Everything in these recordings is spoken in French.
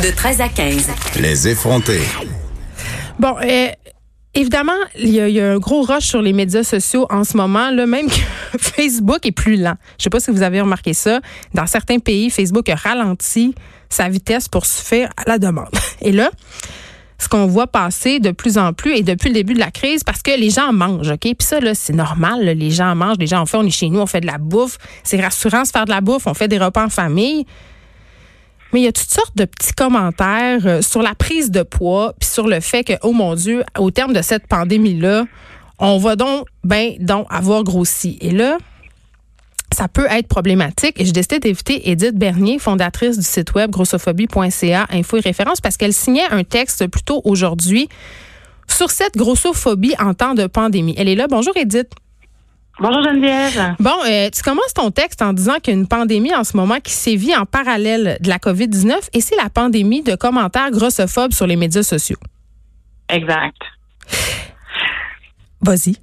De 13 à 15. Les effronter. Bon, euh, évidemment, il y, a, il y, a un gros rush sur les médias sociaux en ce moment, là, même que Facebook est plus lent. Je sais pas si vous avez remarqué ça. Dans certains pays, Facebook a ralenti sa vitesse pour se faire à la demande. Et là, ce qu'on voit passer de plus en plus et depuis le début de la crise parce que les gens mangent, OK? Puis ça, là, c'est normal. Là, les gens mangent, les gens en fait, on est chez nous, on fait de la bouffe. C'est rassurant de faire de la bouffe, on fait des repas en famille. Mais il y a toutes sortes de petits commentaires euh, sur la prise de poids, puis sur le fait que, oh mon Dieu, au terme de cette pandémie-là, on va donc, ben, donc avoir grossi. Et là, ça peut être problématique. Et j'ai décidé d'inviter Edith Bernier, fondatrice du site web grossophobie.ca, info et référence, parce qu'elle signait un texte plutôt aujourd'hui sur cette grossophobie en temps de pandémie. Elle est là. Bonjour Edith. Bonjour Geneviève. Bon, euh, tu commences ton texte en disant qu'il y a une pandémie en ce moment qui sévit en parallèle de la COVID-19 et c'est la pandémie de commentaires grossophobes sur les médias sociaux. Exact. Vas-y.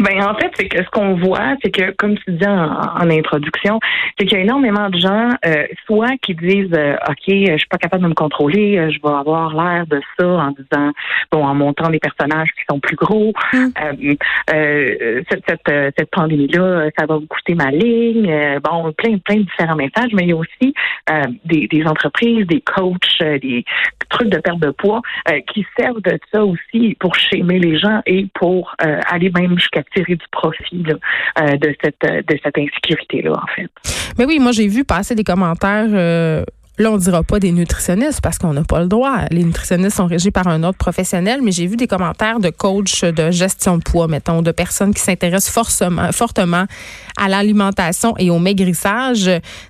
Ben en fait, c'est que ce qu'on voit, c'est que comme tu dis en, introduction, c'est qu'il y a énormément de gens, euh, soit qui disent, euh, ok, je suis pas capable de me contrôler, euh, je vais avoir l'air de ça en disant, bon, en montant des personnages qui sont plus gros, mm. cette, cette, cette pandémie-là, ça va vous coûter ma ligne, bon, plein, plein de différents messages, mais il y a aussi des, des entreprises, des coachs, des trucs de perte de poids qui servent de ça aussi pour schémer les gens et pour aller même jusqu'à tirer du profit euh, de cette de cette insécurité là en fait. Mais oui, moi j'ai vu passer des commentaires euh, Là, on dira pas des nutritionnistes parce qu'on n'a pas le droit. Les nutritionnistes sont régis par un autre professionnel, mais j'ai vu des commentaires de coachs de gestion de poids, mettons, de personnes qui s'intéressent fortement, fortement à l'alimentation et au maigrissage,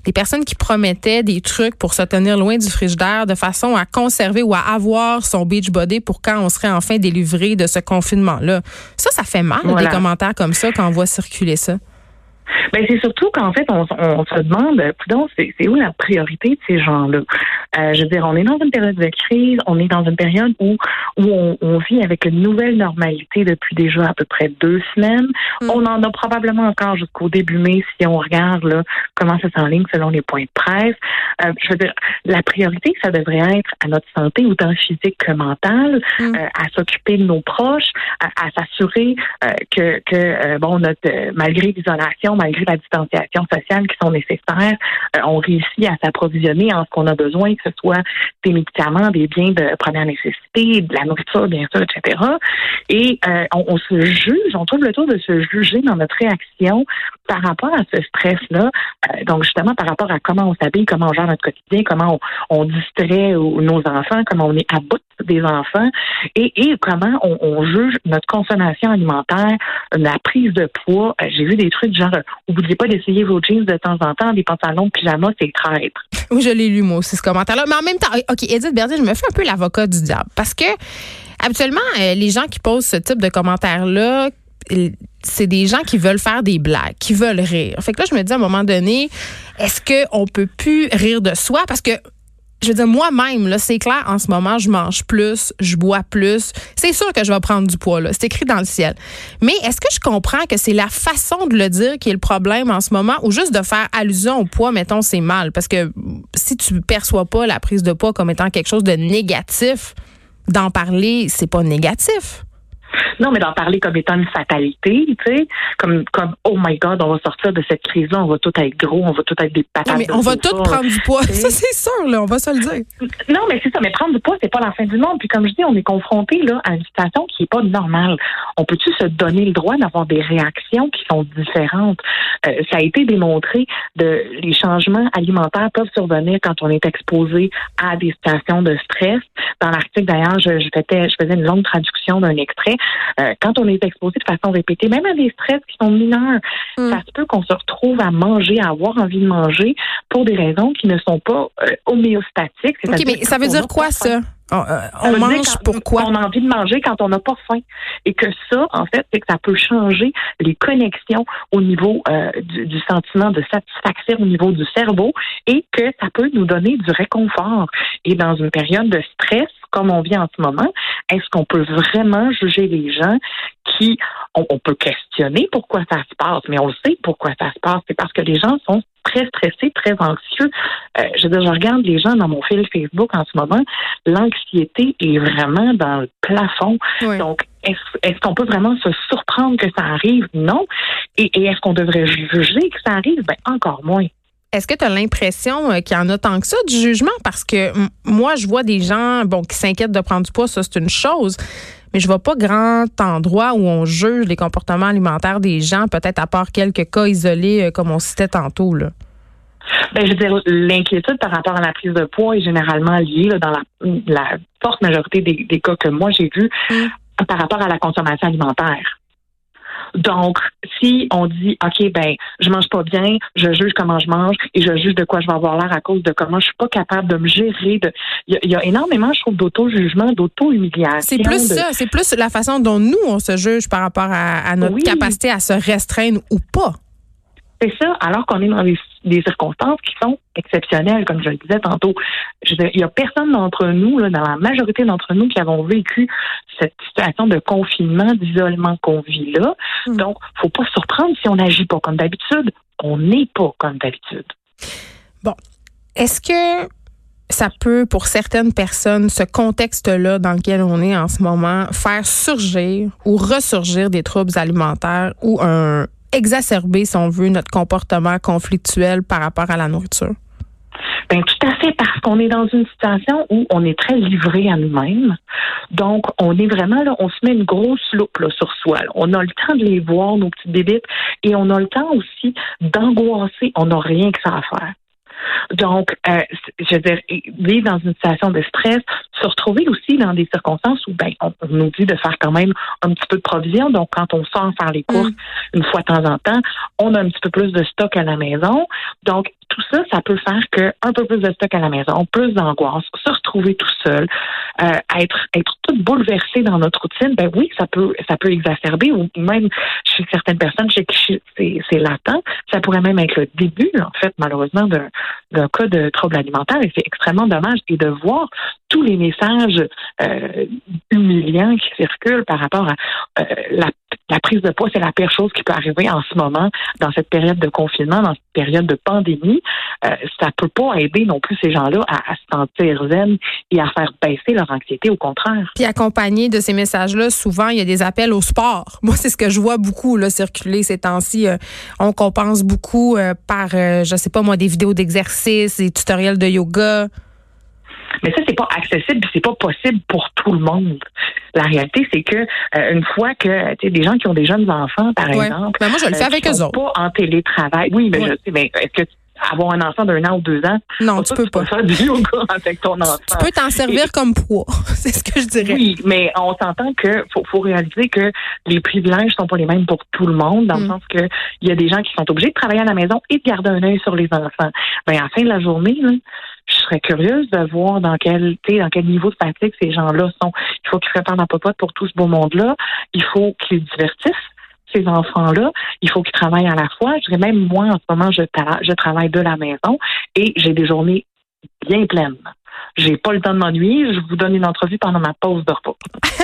des personnes qui promettaient des trucs pour se tenir loin du frigidaire de façon à conserver ou à avoir son beach body pour quand on serait enfin délivré de ce confinement-là. Ça, ça fait mal, des commentaires comme ça, quand on voit circuler ça. Ben c'est surtout qu'en fait, on, on, se demande, c'est où la priorité de ces gens-là? Euh, je veux dire, on est dans une période de crise, on est dans une période où, où on, on vit avec une nouvelle normalité depuis déjà à peu près deux semaines. Mm. On en a probablement encore jusqu'au début mai si on regarde là, comment ça s'enligne selon les points de presse. Euh, je veux dire, la priorité, ça devrait être à notre santé, autant physique que mentale, mm. euh, à s'occuper de nos proches, à, à s'assurer euh, que, que bon, notre, malgré l'isolation, malgré la distanciation sociale qui sont nécessaires, on réussit à s'approvisionner en ce qu'on a besoin que ce soit des médicaments, des biens de première nécessité, de la nourriture, bien sûr, etc. Et euh, on, se juge, on trouve le tour de se juger dans notre réaction par rapport à ce stress-là. Euh, donc, justement, par rapport à comment on s'habille, comment on gère notre quotidien, comment on, distrait nos enfants, comment on est à bout des enfants et, comment on, juge notre consommation alimentaire, la prise de poids. Euh, j'ai vu des trucs genre, vous dites pas d'essayer vos jeans de temps en temps, des pantalons de pyjama, c'est traître. Oui, je l'ai lu, moi aussi, ce commentaire-là. Mais en même temps, OK, Edith Berger, je me fais un peu l'avocat du diable. Parce que, habituellement, euh, les gens qui posent ce type de commentaires-là, c'est des gens qui veulent faire des blagues, qui veulent rire. Fait que là, je me dis à un moment donné, est-ce qu'on peut plus rire de soi? Parce que je veux dire, moi-même, là, c'est clair, en ce moment, je mange plus, je bois plus. C'est sûr que je vais prendre du poids, là. C'est écrit dans le ciel. Mais est-ce que je comprends que c'est la façon de le dire qui est le problème en ce moment ou juste de faire allusion au poids, mettons, c'est mal? Parce que si tu perçois pas la prise de poids comme étant quelque chose de négatif, d'en parler, c'est pas négatif. Non, mais d'en parler comme étant une fatalité, tu sais, comme, comme, oh my God, on va sortir de cette crise-là, on va tout être gros, on va tout être des patates. Non, mais on va tout prendre du poids. Ça, c'est sûr, là, on va se le dire. Non, mais c'est ça, mais prendre du poids, c'est pas la fin du monde. Puis comme je dis, on est confronté, là, à une situation qui est pas normale. On peut-tu se donner le droit d'avoir des réactions qui sont différentes? Euh, ça a été démontré de les changements alimentaires peuvent survenir quand on est exposé à des situations de stress. Dans l'article, d'ailleurs, je, je, faisais, je faisais une longue traduction d'un extrait. Euh, quand on est exposé de façon répétée, même à des stress qui sont mineurs, mm. ça se peut qu'on se retrouve à manger, à avoir envie de manger pour des raisons qui ne sont pas euh, homéostatiques. OK, mais ça veut dire quoi, ça? On, euh, mange pourquoi? On a envie de manger quand on n'a pas faim. Et que ça, en fait, c'est que ça peut changer les connexions au niveau du, du, sentiment de satisfaction au niveau du cerveau et que ça peut nous donner du réconfort. Et dans une période de stress, comme on vit en ce moment, est-ce qu'on peut vraiment juger les gens qui on, peut questionner pourquoi ça se passe, mais on le sait pourquoi ça se passe. C'est parce que les gens sont très stressés, très anxieux. Euh, je je regarde les gens dans mon fil Facebook en ce moment, l'anxiété est vraiment dans le plafond. Donc, est-ce qu'on peut vraiment se surprendre que ça arrive? Non. Et, et est-ce qu'on devrait juger que ça arrive? Ben, encore moins. Est-ce que tu as l'impression euh, qu'il y en a tant que ça du jugement? Parce que moi, je vois des gens bon, qui s'inquiètent de prendre du poids, ça c'est une chose. Mais je vois pas grand endroit où on juge les comportements alimentaires des gens, peut-être à part quelques cas isolés, euh, comme on citait tantôt. Là. Ben, je veux dire, l'inquiétude par rapport à la prise de poids est généralement liée dans la, forte majorité des, cas que moi j'ai vus mmh. par rapport à la consommation alimentaire. Donc, si on dit, OK, ben, je mange pas bien, je juge comment je mange et je juge de quoi je vais avoir l'air à cause de comment je suis pas capable de me gérer. De... Il, y a, énormément, je trouve, d'auto-jugement, d'auto-humiliation. C'est plus ça, c'est plus la façon dont nous, on se juge par rapport à, notre capacité à se restreindre ou pas. C'est ça, alors qu'on est dans des, circonstances qui sont exceptionnelles, comme je le disais tantôt. il n'y a personne d'entre nous, là, dans la majorité d'entre nous, qui avons vécu cette situation de confinement, d'isolement qu'on vit là. Donc, hmm. Donc, faut pas se surprendre si on n'agit pas comme d'habitude. On n'est pas comme d'habitude. Bon. Est-ce que ça peut, pour certaines personnes, ce contexte-là dans lequel on est en ce moment, faire surgir ou ressurgir des troubles alimentaires ou un, exacerber, si on veut, notre comportement conflictuel par rapport à la nourriture? Ben tout à fait parce qu'on est dans une situation où on est très livré à nous-mêmes. Donc on est vraiment là, on se met une grosse loupe sur soi. On a le temps de les voir nos petites bébites et on a le temps aussi d'angoisser. On n'a rien que ça à faire. Donc, euh, je veux dire, vivre dans une situation de stress, se retrouver aussi dans des circonstances où ben, on, nous dit de faire quand même un petit peu de provision. Donc, quand on sort faire les courses mm. une fois de temps en temps, on a un petit peu plus de stock à la maison. Donc, tout ça, ça peut faire que un peu plus de stock à la maison, plus d'angoisse, se retrouver tout seul, euh, être être tout bouleversé dans notre routine. Ben oui, ça peut ça peut exacerber ou même chez certaines personnes chez qui c'est latent. Ça pourrait même être le début, en fait, malheureusement, d'un cas de trouble alimentaire. Et c'est extrêmement dommage et de voir tous les messages euh, humiliants qui circulent par rapport à euh, la, la, prise de poids, c'est la pire chose qui peut arriver en ce moment, dans cette période de confinement, dans cette période de pandémie. Euh, ça peut pas aider non plus ces gens-là à, se sentir zen et à faire baisser leur anxiété, au contraire. Puis accompagné de ces messages-là, souvent, il y a des appels au sport. Moi, c'est ce que je vois beaucoup là, circuler ces temps-ci. Euh, on compense beaucoup euh, par, je sais pas moi, des vidéos d'exercice, des tutoriels de yoga. Mais ça, c'est pas accessible, c'est pas possible pour tout le monde. La réalité, c'est que euh, une fois que tu sais des gens qui ont des jeunes enfants, par exemple, ben moi je le fais euh, avec eux autres. Pas en télétravail. Oui, mais je sais. Mais est-ce que avoir un enfant d'un an ou deux ans. Non, tu peux pas. faire du yoga avec ton enfant. Tu peux t'en servir comme poids. c'est ce que je dirais. Oui, mais on s'entend que faut, faut réaliser que les privilèges sont pas les mêmes pour tout le monde, dans le mm. sens que il y a des gens qui sont obligés de travailler à la maison et de garder un œil sur les enfants. Ben, à la fin de la journée, là, je serais curieuse de voir dans quel, dans quel niveau de fatigue ces gens-là sont. Il faut qu'ils se préparent dans popote pour tout ce beau monde-là. Il faut qu'ils divertissent ces enfants-là. Il faut qu'ils travaillent à la fois. Je dirais même moi, en ce moment, je, je travaille de la maison et j'ai des journées bien pleines. J'ai pas le temps de m'ennuyer. Je vous donne une entrevue pendant ma pause de repas.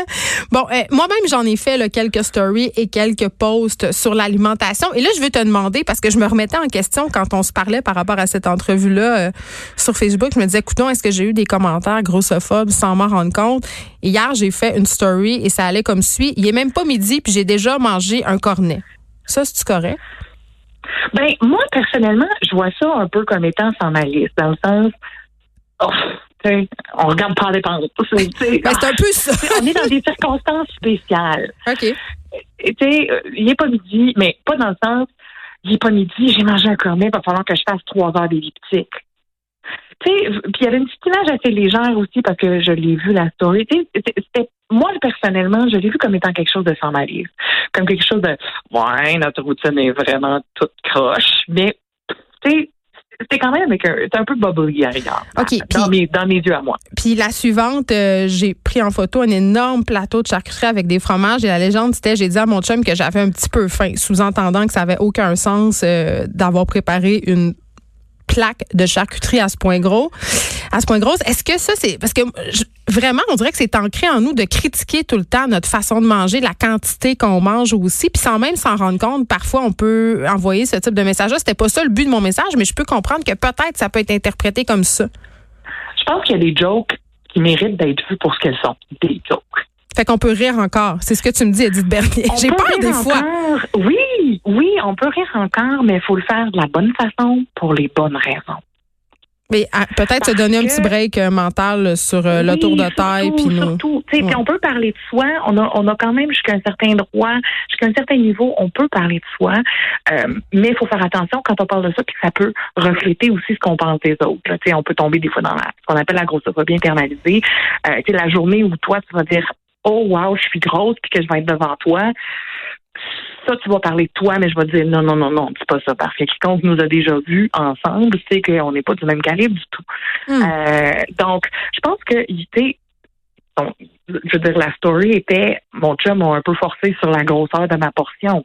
bon, euh, moi-même, j'en ai fait quelques stories et quelques posts sur l'alimentation. Et là, je vais te demander, parce que je me remettais en question quand on se parlait par rapport à cette entrevue-là euh, sur Facebook. Je me disais, écoutons, est-ce que j'ai eu des commentaires grossophobes sans m'en rendre compte? hier, j'ai fait une story et ça allait comme suit. Il est même pas midi, puis j'ai déjà mangé un cornet. Ça, c'est-tu correct? Ben, moi, personnellement, je vois ça un peu comme étant sans malice, dans le sens, oh, on regarde pas les pentes. C'est un peu ça. on est dans des circonstances spéciales. OK. Tu sais, euh, il n'est pas midi, mais pas dans le sens, il n'est pas midi, j'ai mangé un cornet, il va falloir que je fasse trois heures d'elliptique. Tu sais, puis il y avait une petite image assez légère aussi parce que je l'ai vu la story. C'était moi personnellement, je l'ai vu comme étant quelque chose de sans malice, comme quelque chose de ouais, notre routine est vraiment toute croche, mais tu sais c'était quand même avec un, un peu bubbly à dans, mes, dans mes yeux à moi. Puis la suivante, euh, j'ai pris en photo un énorme plateau de charcuterie avec des fromages et la légende c'était j'ai dit à mon chum que j'avais un petit peu faim, sous-entendant que ça avait aucun sens euh, d'avoir préparé une plaque de charcuterie à ce point gros, à ce point gros. Est-ce que ça, c'est parce que vraiment, on dirait que c'est ancré en nous de critiquer tout le temps notre façon de manger, la quantité qu'on mange aussi, puis sans même s'en rendre compte, parfois on peut envoyer ce type de message-là. C'était pas ça le but de mon message, mais je peux comprendre que peut-être ça peut être interprété comme ça. Je pense qu'il y a des jokes qui méritent d'être vues pour ce qu'elles sont, des jokes. Fait qu'on peut rire encore. C'est ce que tu me dis, Edith Bernier. J'ai peur des fois. Oui, oui, on peut rire encore, mais il faut le faire de la bonne façon pour les bonnes raisons. Mais ah, peut-être se donner un petit break euh, mental sur euh, le tour de taille. Puis. Surtout, puis on peut parler de soi. On a, on a quand même jusqu'à un certain droit, jusqu'à un certain niveau, on peut parler de soi. Euh, mais il faut faire attention quand on parle de ça, puis que ça peut refléter aussi ce qu'on pense des autres. Là. On peut tomber des fois dans la, ce qu'on appelle la grossophobie internalisée. Euh, la journée où toi, tu vas dire oh wow, je suis grosse puis que je vais être devant toi. Ça, tu vas parler de toi, mais je vais dire non, non, non, non, c'est pas ça. Parce que quiconque nous a déjà vus ensemble sait qu'on n'est pas du même calibre du tout. Hmm. Euh, donc, je pense que tu je veux dire, la story était mon chum m'a un peu forcé sur la grosseur de ma portion.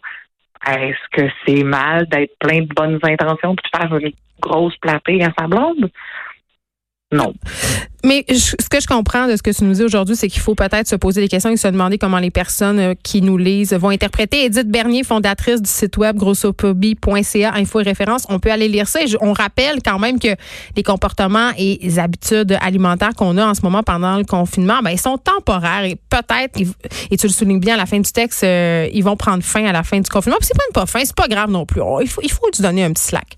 Est-ce que c'est mal d'être plein de bonnes intentions puis de faire une grosse platée à sa blonde? Non. Mais ce que je comprends de ce que tu nous dis aujourd'hui, c'est qu'il faut peut-être se poser des questions et se demander comment les personnes euh, qui nous lisent vont interpréter. Edith Bernier, fondatrice du site web grossophobie.ca, info et référence, on peut aller lire ça. Et on rappelle quand même que les comportements et les habitudes alimentaires qu'on a en ce moment pendant le confinement, ben, ils sont temporaires et peut-être, et tu le soulignes bien à la fin du texte, euh, ils vont prendre fin à la fin du confinement. Puis c'est pas une pas fin, c'est pas grave non plus. Il faut, il faut donner un petit slack.